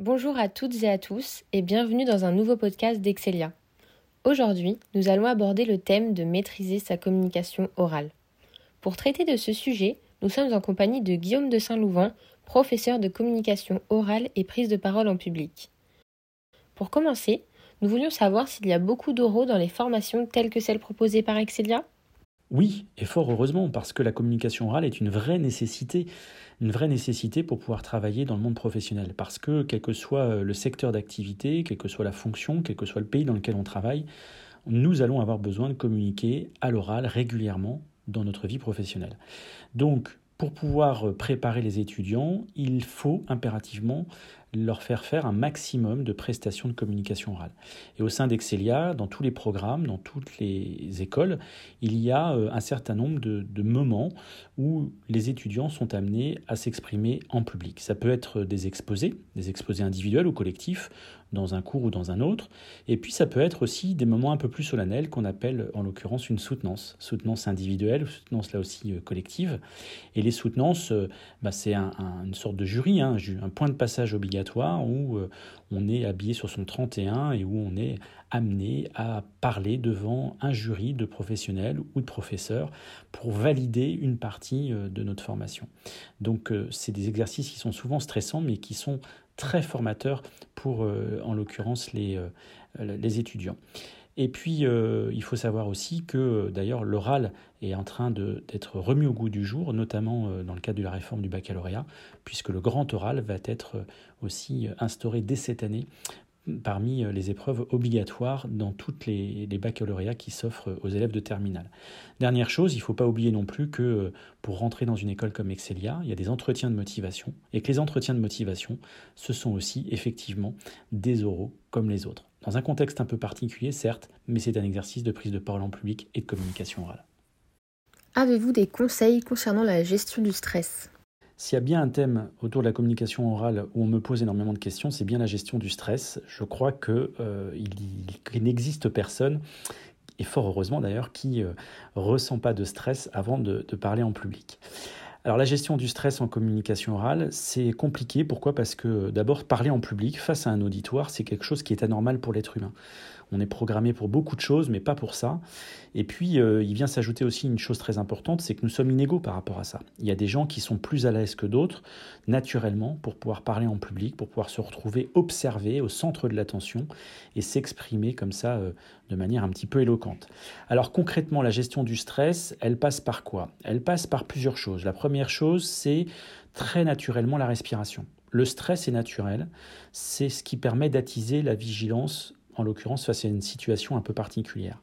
Bonjour à toutes et à tous et bienvenue dans un nouveau podcast d'Excelia. Aujourd'hui, nous allons aborder le thème de maîtriser sa communication orale. Pour traiter de ce sujet, nous sommes en compagnie de Guillaume de Saint-Louvent, professeur de communication orale et prise de parole en public. Pour commencer, nous voulions savoir s'il y a beaucoup d'oraux dans les formations telles que celles proposées par Excelia oui, et fort heureusement, parce que la communication orale est une vraie nécessité, une vraie nécessité pour pouvoir travailler dans le monde professionnel. Parce que quel que soit le secteur d'activité, quelle que soit la fonction, quel que soit le pays dans lequel on travaille, nous allons avoir besoin de communiquer à l'oral régulièrement dans notre vie professionnelle. Donc, pour pouvoir préparer les étudiants, il faut impérativement leur faire faire un maximum de prestations de communication orale. Et au sein d'Excelia, dans tous les programmes, dans toutes les écoles, il y a euh, un certain nombre de, moments où les étudiants sont amenés à s'exprimer en public. Ça peut être des exposés, des exposés individuels ou collectifs, dans un cours ou dans un autre. Et puis ça peut être aussi des moments un peu plus solennels qu'on appelle en l'occurrence une soutenance. Soutenance individuelle, soutenance là aussi euh, collective. Et les soutenances, euh, bah, c'est une sorte de jury, hein, un point de passage obligatoire où euh, on est habillé sur son 31 et où on est amené à parler devant un jury de professionnels ou de professeurs pour valider une partie de notre formation. Donc c'est des exercices qui sont souvent stressants mais qui sont très formateurs pour en l'occurrence les, les étudiants. Et puis, euh, il faut savoir aussi que d'ailleurs l'oral est en train d'être remis au goût du jour, notamment euh, dans le cadre de la réforme du baccalauréat, puisque le grand oral va être euh, aussi instauré dès cette année parmi les épreuves obligatoires dans toutes les, les baccalauréats qui s'offrent aux élèves de terminale. Dernière chose, il ne faut pas oublier non plus que pour rentrer dans une école comme Excelia, il y a des entretiens de motivation, et que les entretiens de motivation, ce sont aussi effectivement des oraux comme les autres dans un contexte un peu particulier, certes, mais c'est un exercice de prise de parole en public et de communication orale. Avez-vous des conseils concernant la gestion du stress? S'il y a bien un thème autour de la communication orale où on me pose énormément de questions, c'est bien la gestion du stress. Je crois qu'il euh, n'existe personne, et fort heureusement d'ailleurs, qui ne euh, ressent pas de stress avant de parler en public. Alors la gestion du stress en communication orale, c'est compliqué. Pourquoi? Parce que d'abord, parler en public face à un auditoire, c'est quelque chose qui est anormal pour l'être humain. On est programmé pour beaucoup de choses, mais pas pour ça. Et puis, euh, il vient s'ajouter aussi une chose très importante, c'est que nous sommes inégaux par rapport à ça. Il y a des gens qui sont plus à l'aise que d'autres, naturellement, pour pouvoir parler en public, pour pouvoir se retrouver observé au centre de l'attention et s'exprimer comme ça euh, de manière un petit peu éloquente. Alors concrètement, la gestion du stress, elle passe par quoi? Elle passe par plusieurs choses. La première chose, c'est très naturellement la respiration. Le stress est naturel, c'est ce qui permet d'attiser la vigilance en l'occurrence face à une situation un peu particulière.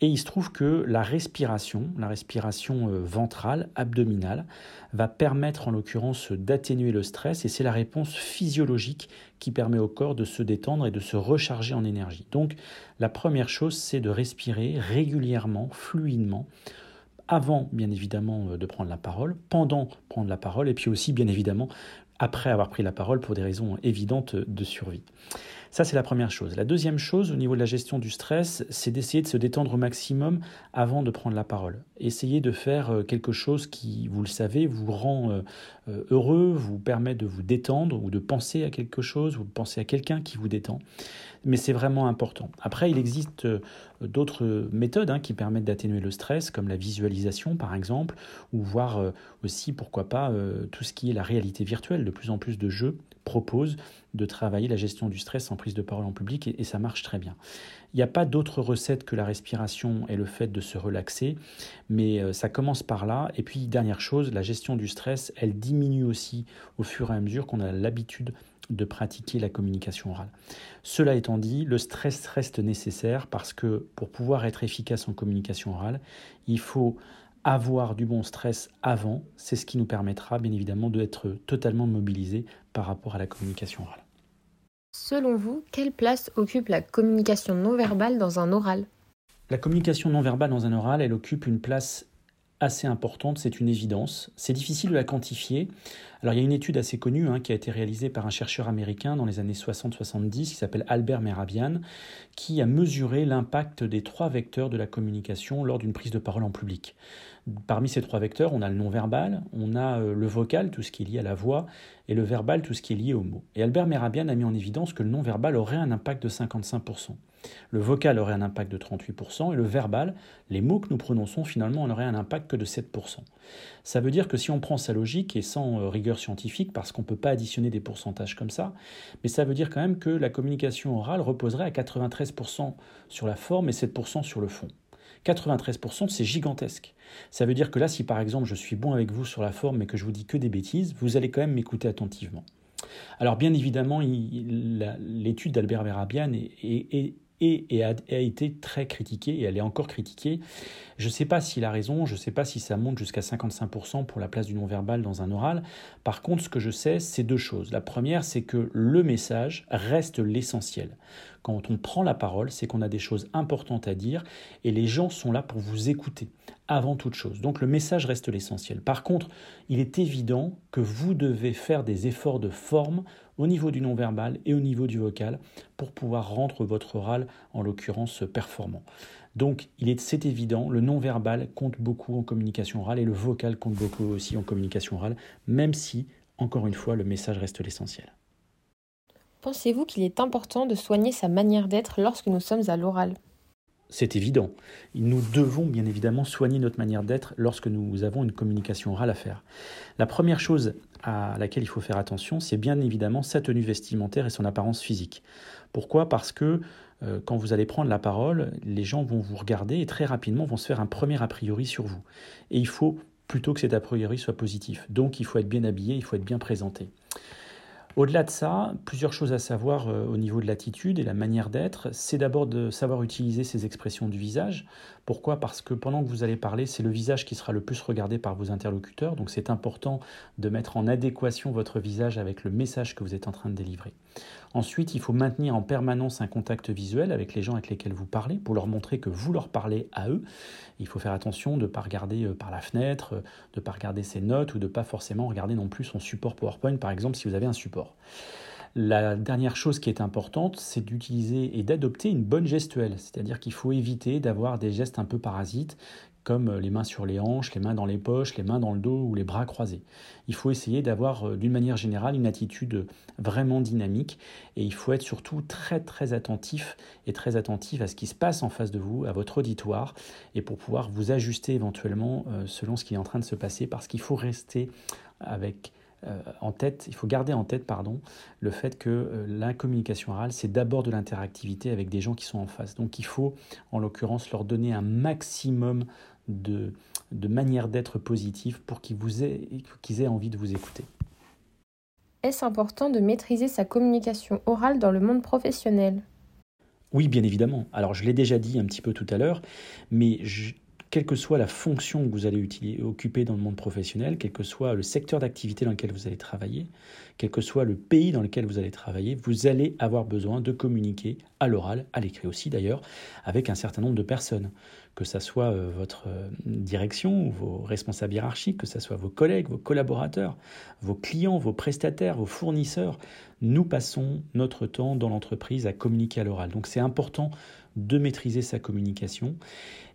Et il se trouve que la respiration, la respiration euh, ventrale, abdominale, va permettre en l'occurrence d'atténuer le stress et c'est la réponse physiologique qui permet au corps de se détendre et de se recharger en énergie. Donc la première chose, c'est de respirer régulièrement, fluidement, avant bien évidemment euh, de prendre la parole, pendant prendre la parole et puis aussi bien évidemment après avoir pris la parole pour des raisons évidentes de survie. Ça, c'est la première chose. La deuxième chose, au niveau de la gestion du stress, c'est d'essayer de se détendre au maximum avant de prendre la parole. Essayez de faire euh, quelque chose qui, vous le savez, vous rend euh, euh, heureux, vous permet de vous détendre ou de penser à quelque chose, ou de penser à quelqu'un qui vous détend. Mais c'est vraiment important. Après, il existe d'autres méthodes hein, qui permettent d'atténuer le stress, comme la visualisation par exemple, ou voir aussi, pourquoi pas, tout ce qui est la réalité virtuelle. De plus en plus de jeux proposent de travailler la gestion du stress en prise de parole en public et, ça marche très bien. Il n'y a pas d'autre recette que la respiration et le fait de se relaxer, mais euh, ça commence par là. Et puis, dernière chose, la gestion du stress, elle diminue aussi au fur et à mesure qu'on a l'habitude de pratiquer la communication orale. Cela étant dit, le stress reste nécessaire parce que pour pouvoir être efficace en communication orale, il faut avoir du bon stress avant, c'est ce qui nous permettra bien évidemment d'être totalement mobilisé par rapport à la communication orale. Selon vous, quelle place occupe la communication non verbale dans un oral? La communication non verbale dans un oral, elle occupe une place assez importante, c'est une évidence. C'est difficile de la quantifier. Alors il y a une étude assez connue hein, qui a été réalisée par un chercheur américain dans les années 60-70 qui s'appelle Albert Merabian, qui a mesuré l'impact des trois vecteurs de la communication lors d'une prise de parole en public. Parmi ces trois vecteurs, on a le non-verbal, on a euh, le vocal, tout ce qui est lié à la voix, et le verbal, tout ce qui est lié aux mots. Et Albert Merabian a mis en évidence que le non-verbal aurait un impact de 55%. Le vocal aurait un impact de 38% et le verbal, les mots que nous prononçons finalement, en aurait un impact que de 7%. Ça veut dire que si on prend sa logique et sans euh, scientifique, parce qu'on ne peut pas additionner des pourcentages comme ça, mais ça veut dire quand même que la communication orale reposerait à 93% sur la forme et 7% sur le fond. 93%, c'est gigantesque. Ça veut dire que là, si par exemple je suis bon avec vous sur la forme mais que je vous dis que des bêtises, vous allez quand même m'écouter attentivement. Alors bien évidemment, l'étude d'Albert Verabian est, et, a, été très critiquée, et elle est encore critiquée. Je ne sais pas s'il a raison, je ne sais pas si ça monte jusqu'à 55% pour la place du non-verbal dans un oral. Par contre, ce que je sais, c'est deux choses. La première, c'est que le message reste l'essentiel. Quand on prend la parole, c'est qu'on a des choses importantes à dire, et les gens sont là pour vous écouter avant toute chose. Donc le message reste l'essentiel. Par contre, il est évident que vous devez faire des efforts de forme au niveau du non-verbal et au niveau du vocal pour pouvoir rendre votre oral, en l'occurrence, performant. Donc, est, c'est évident, le non-verbal compte beaucoup en communication orale et le vocal compte beaucoup aussi en communication orale, même si, encore une fois, le message reste l'essentiel. Pensez-vous qu'il est important de soigner sa manière d'être lorsque nous sommes à l'oral? C'est évident. Nous devons bien évidemment soigner notre manière d'être lorsque nous avons une communication orale à faire. La première chose à laquelle il faut faire attention, c'est bien évidemment sa tenue vestimentaire et son apparence physique. Pourquoi? Parce que euh, quand vous allez prendre la parole, les gens vont vous regarder et très rapidement vont se faire un premier a priori sur vous. Et il faut plutôt que cet a priori soit positif. Donc il faut être bien habillé, il faut être bien présenté. Au-delà de ça, plusieurs choses à savoir euh, au niveau de l'attitude et la manière d'être. C'est d'abord de savoir utiliser ses expressions du visage. Pourquoi? Parce que pendant que vous allez parler, c'est le visage qui sera le plus regardé par vos interlocuteurs. Donc c'est important de mettre en adéquation votre visage avec le message que vous êtes en train de délivrer. Ensuite, il faut maintenir en permanence un contact visuel avec les gens avec lesquels vous parlez pour leur montrer que vous leur parlez à eux. Il faut faire attention de ne pas regarder euh, par la fenêtre, euh, de ne pas regarder ses notes ou de ne pas forcément regarder non plus son support PowerPoint, par exemple, si vous avez un support. La dernière chose qui est importante, c'est d'utiliser et d'adopter une bonne gestuelle, c'est-à-dire qu'il faut éviter d'avoir des gestes un peu parasites comme euh, les mains sur les hanches, les mains dans les poches, les mains dans le dos ou les bras croisés. Il faut essayer d'avoir euh, d'une manière générale une attitude vraiment dynamique et il faut être surtout très très attentif et très attentif à ce qui se passe en face de vous, à votre auditoire et pour pouvoir vous ajuster éventuellement euh, selon ce qui est en train de se passer parce qu'il faut rester avec en tête, il faut garder en tête pardon, le fait que la communication orale, c'est d'abord de l'interactivité avec des gens qui sont en face. Donc il faut, en l'occurrence, leur donner un maximum de, de manière d'être positive pour qu'ils, vous aient, qu'ils aient envie de vous écouter. Est-ce important de maîtriser sa communication orale dans le monde professionnel? Oui, bien évidemment. Alors je l'ai déjà dit un petit peu tout à l'heure, mais quelle que soit la fonction que vous allez occuper dans le monde professionnel, quel que soit le secteur d'activité dans lequel vous allez travailler, quel que soit le pays dans lequel vous allez travailler, vous allez avoir besoin de communiquer à l'oral, à l'écrit aussi d'ailleurs, avec un certain nombre de personnes. Que ce soit euh, votre euh, direction, vos responsables hiérarchiques, que ce soit vos collègues, vos collaborateurs, vos clients, vos prestataires, vos fournisseurs, nous passons notre temps dans l'entreprise à communiquer à l'oral. Donc c'est important de maîtriser sa communication.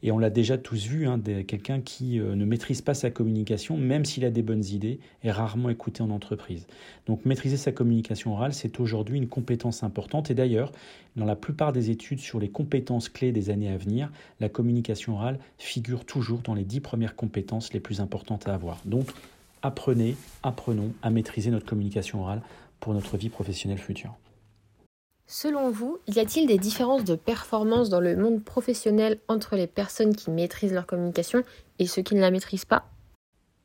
Et on l'a déjà tous vu, hein, quelqu'un qui euh, ne maîtrise pas sa communication, même s'il a des bonnes idées, est rarement écouté en entreprise. Donc maîtriser sa communication orale, c'est aujourd'hui une compétence importante. Et d'ailleurs, dans la plupart des études sur les compétences clés des années à venir, la communication orale figure toujours dans les dix premières compétences les plus importantes à avoir. Donc apprenez, apprenons à maîtriser notre communication orale pour notre vie professionnelle future. Selon vous, y a-t-il des différences de performance dans le monde professionnel entre les personnes qui maîtrisent leur communication et ceux qui ne la maîtrisent pas?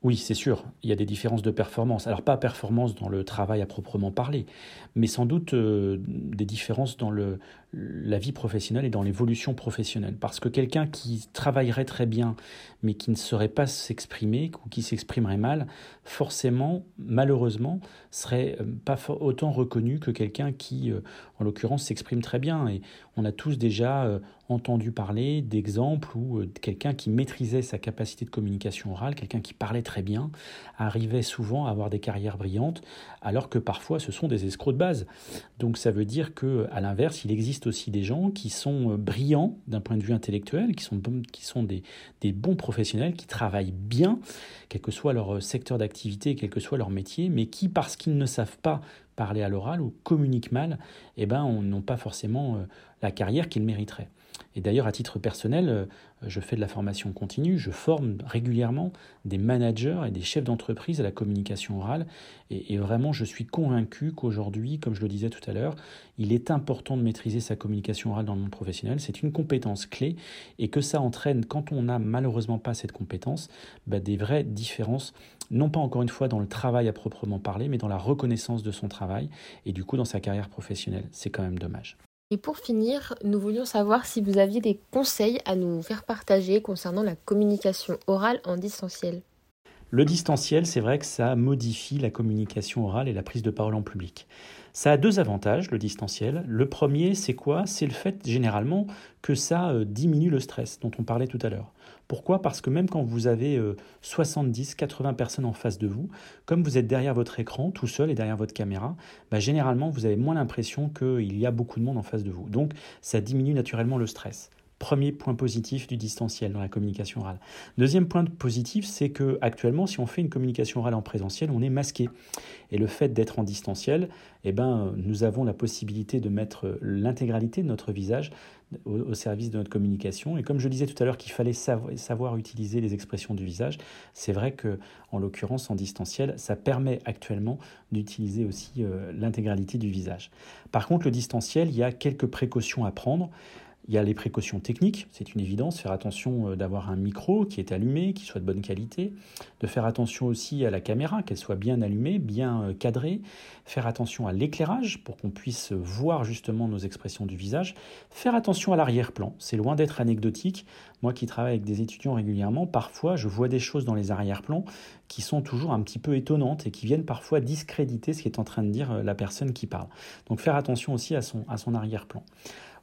Oui, c'est sûr, il y a des différences de performance. Alors pas performance dans le travail à proprement parler, mais sans doute euh, des différences dans le, la vie professionnelle et dans l'évolution professionnelle. Parce que quelqu'un qui travaillerait très bien, mais qui ne saurait pas s'exprimer ou qui s'exprimerait mal, forcément, malheureusement, serait euh, pas autant reconnu que quelqu'un qui, euh, en l'occurrence, s'exprime très bien. Et on a tous déjà entendu parler d'exemples où euh, quelqu'un qui maîtrisait sa capacité de communication orale, quelqu'un qui parlait très bien, arrivait souvent à avoir des carrières brillantes, alors que parfois ce sont des escrocs de base. Donc ça veut dire que, à l'inverse, il existe aussi des gens qui sont euh, brillants d'un point de vue intellectuel, qui sont, qui sont des, des bons professionnels, qui travaillent bien, quel que soit leur secteur d'activité, quel que soit leur métier, mais qui, parce qu'ils ne savent pas parler à l'oral ou communiquent mal, eh ben, n'ont pas forcément euh, la carrière qu'ils mériteraient. Et d'ailleurs, à titre personnel, euh, je fais de la formation continue, je forme régulièrement des managers et des chefs d'entreprise à la communication orale. Et, vraiment, je suis convaincu qu'aujourd'hui, comme je le disais tout à l'heure, il est important de maîtriser sa communication orale dans le monde professionnel. C'est une compétence clé et que ça entraîne, quand on n'a malheureusement pas cette compétence, bah, des vraies différences, non pas encore une fois dans le travail à proprement parler, mais dans la reconnaissance de son travail et du coup dans sa carrière professionnelle. C'est quand même dommage. Et pour finir, nous voulions savoir si vous aviez des conseils à nous faire partager concernant la communication orale en distanciel. Le distanciel, c'est vrai que ça modifie la communication orale et la prise de parole en public. Ça a deux avantages, le distanciel. Le premier, c'est quoi? C'est le fait généralement que ça euh, diminue le stress dont on parlait tout à l'heure. Pourquoi? Parce que même quand vous avez 70, euh, 80 personnes en face de vous, comme vous êtes derrière votre écran, tout seul et derrière votre caméra, bah, généralement vous avez moins l'impression qu'il y a beaucoup de monde en face de vous. Donc ça diminue naturellement le stress. Premier point positif du distanciel dans la communication orale. Deuxième point positif, c'est que actuellement, si on fait une communication orale en présentiel, on est masqué. Et le fait d'être en distanciel, eh ben, nous avons la possibilité de mettre l'intégralité de notre visage au, service de notre communication. Et comme je disais tout à l'heure qu'il fallait savoir, utiliser les expressions du visage, c'est vrai que, en l'occurrence, en distanciel, ça permet actuellement d'utiliser aussi euh, l'intégralité du visage. Par contre, le distanciel, il y a quelques précautions à prendre. Il y a les précautions techniques, c'est une évidence, faire attention euh, d'avoir un micro qui est allumé, qui soit de bonne qualité, de faire attention aussi à la caméra, qu'elle soit bien allumée, bien euh, cadrée, faire attention à l'éclairage pour qu'on puisse voir justement nos expressions du visage, faire attention à l'arrière-plan, c'est loin d'être anecdotique. Moi qui travaille avec des étudiants régulièrement, parfois je vois des choses dans les arrière-plans qui sont toujours un petit peu étonnantes et qui viennent parfois discréditer ce qu'est en train de dire euh, la personne qui parle. Donc faire attention aussi à son, à son arrière-plan.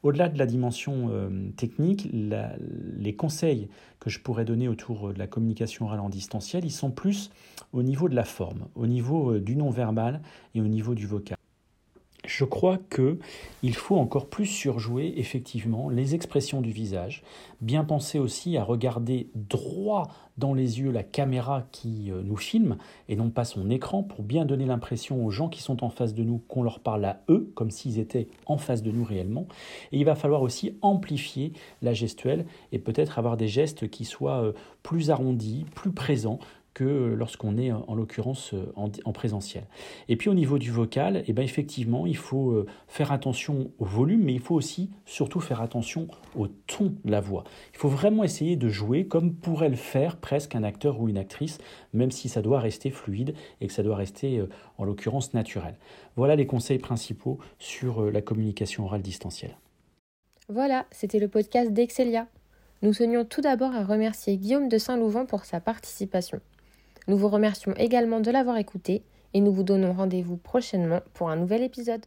Au-delà de la dimension euh, technique, les conseils que je pourrais donner autour de la communication orale en distanciel, ils sont plus au niveau de la forme, au niveau euh, du non-verbal et au niveau du vocal je crois que il faut encore plus surjouer effectivement les expressions du visage, bien penser aussi à regarder droit dans les yeux la caméra qui euh, nous filme et non pas son écran pour bien donner l'impression aux gens qui sont en face de nous qu'on leur parle à eux comme s'ils étaient en face de nous réellement. Et il va falloir aussi amplifier la gestuelle et peut-être avoir des gestes qui soient euh, plus arrondis, plus présents, que lorsqu'on est en l'occurrence en, présentiel. Et puis au niveau du vocal, eh ben effectivement, il faut euh, faire attention au volume, mais il faut aussi surtout faire attention au ton de la voix. Il faut vraiment essayer de jouer comme pourrait le faire presque un acteur ou une actrice, même si ça doit rester fluide et que ça doit rester euh, en l'occurrence naturel. Voilà les conseils principaux sur euh, la communication orale distancielle. Voilà, c'était le podcast d'Excelia. Nous tenions tout d'abord à remercier Guillaume de Saint-Louvent pour sa participation. Nous vous remercions également de l'avoir écouté et nous vous donnons rendez-vous prochainement pour un nouvel épisode.